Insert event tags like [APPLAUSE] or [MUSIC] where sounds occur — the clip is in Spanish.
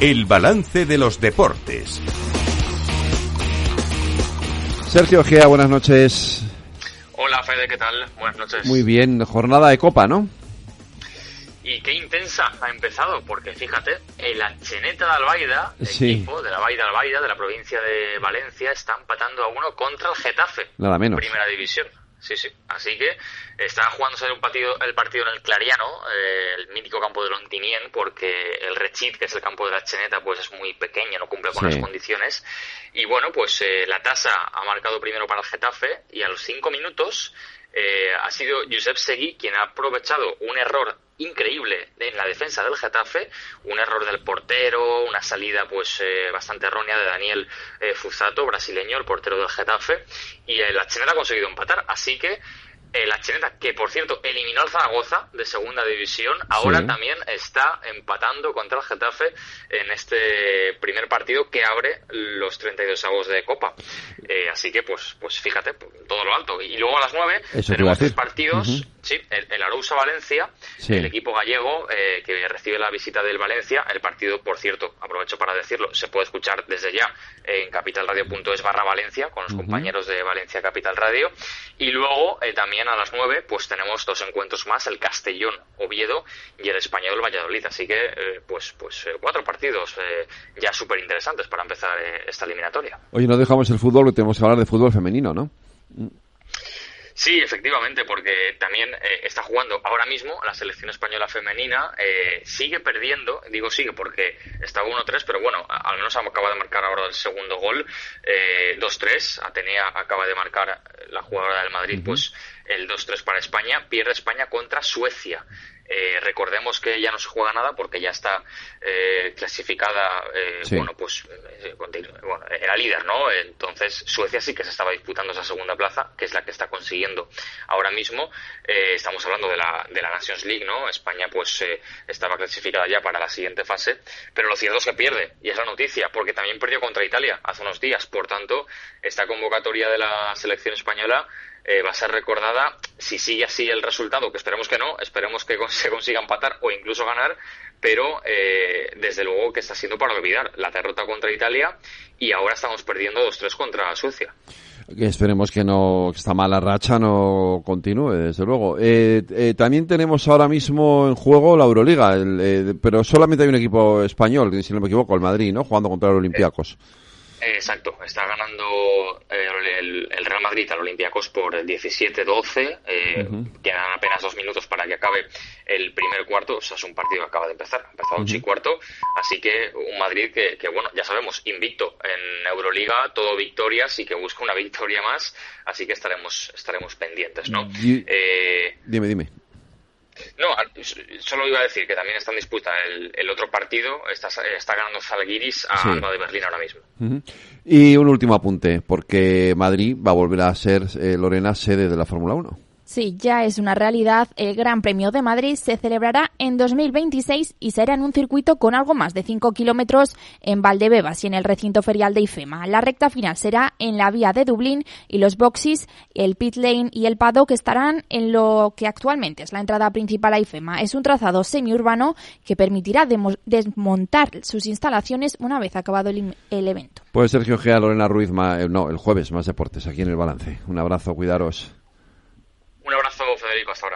El balance de los deportes. Sergio Gea, buenas noches. Hola Fede, ¿qué tal? Buenas noches. Muy bien, jornada de Copa, ¿no? Y qué intensa ha empezado, porque fíjate, el Acheneta de Albaida, Sí. equipo de la Baida Albaida, de la provincia de Valencia, está empatando a uno contra el Getafe. Nada menos. Primera división. Sí, sí. Así que está jugándose el partido, el partido en el Clariano, eh, el mítico campo de Lontinien, porque el Rechit, que es el campo de la Cheneta, pues es muy pequeño, no cumple con Sí. las condiciones. Y bueno, pues eh, la tasa ha marcado primero para el Getafe y a los cinco minutos eh, ha sido Josep Seguí quien ha aprovechado un error increíble en la defensa del Getafe, un error del portero, una salida pues eh, bastante errónea de Daniel eh, Fuzato, brasileño, el portero del Getafe, y el Cheneta ha conseguido empatar, así que el Cheneta, que por cierto eliminó al Zaragoza de segunda división, ahora Sí. también está empatando contra el Getafe en este primer partido que abre los 32 avos de Copa. Eh, así que, pues, pues fíjate, todo lo alto. Y luego a las 9 Eso tenemos tres partidos. Sí, el, el Arousa Valencia, Sí. el equipo gallego eh, que recibe la visita del Valencia. El partido, por cierto, aprovecho para decirlo, se puede escuchar desde ya en capitalradio.es barra Valencia con los compañeros de Valencia Capital Radio. Y luego, eh, también a las 9, pues tenemos dos encuentros más, el Castellón Oviedo y el Español Valladolid. Así que, eh, pues, pues eh, cuatro partidos eh, ya súper interesantes para empezar eh, esta eliminatoria. Oye, no dejamos el fútbol, tenemos que hablar de fútbol femenino, ¿no? Sí, efectivamente, porque también eh, está jugando ahora mismo la selección española femenina, eh, sigue perdiendo, digo sigue porque está 1-3, pero bueno, al menos acaba de marcar ahora el segundo gol, eh, 2-3, Atenea acaba de marcar la jugadora del Madrid, pues el 2-3 para España, pierde España contra Suecia. Eh, recordemos que ya no se juega nada porque ya está eh, clasificada, eh, Sí. bueno, pues eh, bueno, era líder, ¿no? Entonces Suecia sí que se estaba disputando esa segunda plaza, que es la que está consiguiendo ahora mismo. Eh, estamos hablando de la, de la Nations League, ¿no? España pues eh, estaba clasificada ya para la siguiente fase, pero lo cierto es que pierde, y es la noticia, porque también perdió contra Italia hace unos días. Por tanto, esta convocatoria de la selección española eh, va a ser recordada si sigue así el resultado, que esperemos que no, esperemos que [LAUGHS] se consiga empatar o incluso ganar, pero eh, desde luego que está siendo para olvidar la derrota contra Italia y ahora estamos perdiendo 2-3 contra Suecia. Esperemos que no que esta mala racha no continúe, desde luego. Eh, eh, también tenemos ahora mismo en juego la Euroliga, el, eh, pero solamente hay un equipo español, si no me equivoco, el Madrid, ¿no? Jugando contra el Olympiacos. Eh, Exacto, está ganando eh, el, el Real Madrid al Olympiacos por 17-12. Eh, Quedan apenas dos minutos para que acabe el primer cuarto. O sea, es un partido que acaba de empezar, ha empezado a y cuarto. Así que un Madrid que, que, bueno, ya sabemos, invicto en Euroliga, todo victorias y que busca una victoria más. Así que estaremos, estaremos pendientes, ¿no? Eh, Dime, dime. no, solo iba a decir que también está en disputa el, el otro partido. Está, está ganando Zalgiris a Sí. Alba de Berlín ahora mismo. Y un último apunte, porque Madrid va a volver a ser, eh, Lorena, sede de la Fórmula 1. Sí, ya es una realidad. El Gran Premio de Madrid se celebrará en 2026 y será en un circuito con algo más de 5 kilómetros en Valdebebas y en el recinto ferial de IFEMA. La recta final será en la vía de Dublín y los boxes, el pit lane y el paddock estarán en lo que actualmente es la entrada principal a IFEMA. Es un trazado semiurbano que permitirá desmontar sus instalaciones una vez acabado el, evento. Pues Sergio Gea, Lorena Ruiz, eh, no, el jueves más deportes aquí en el balance. Un abrazo, cuidaros. Un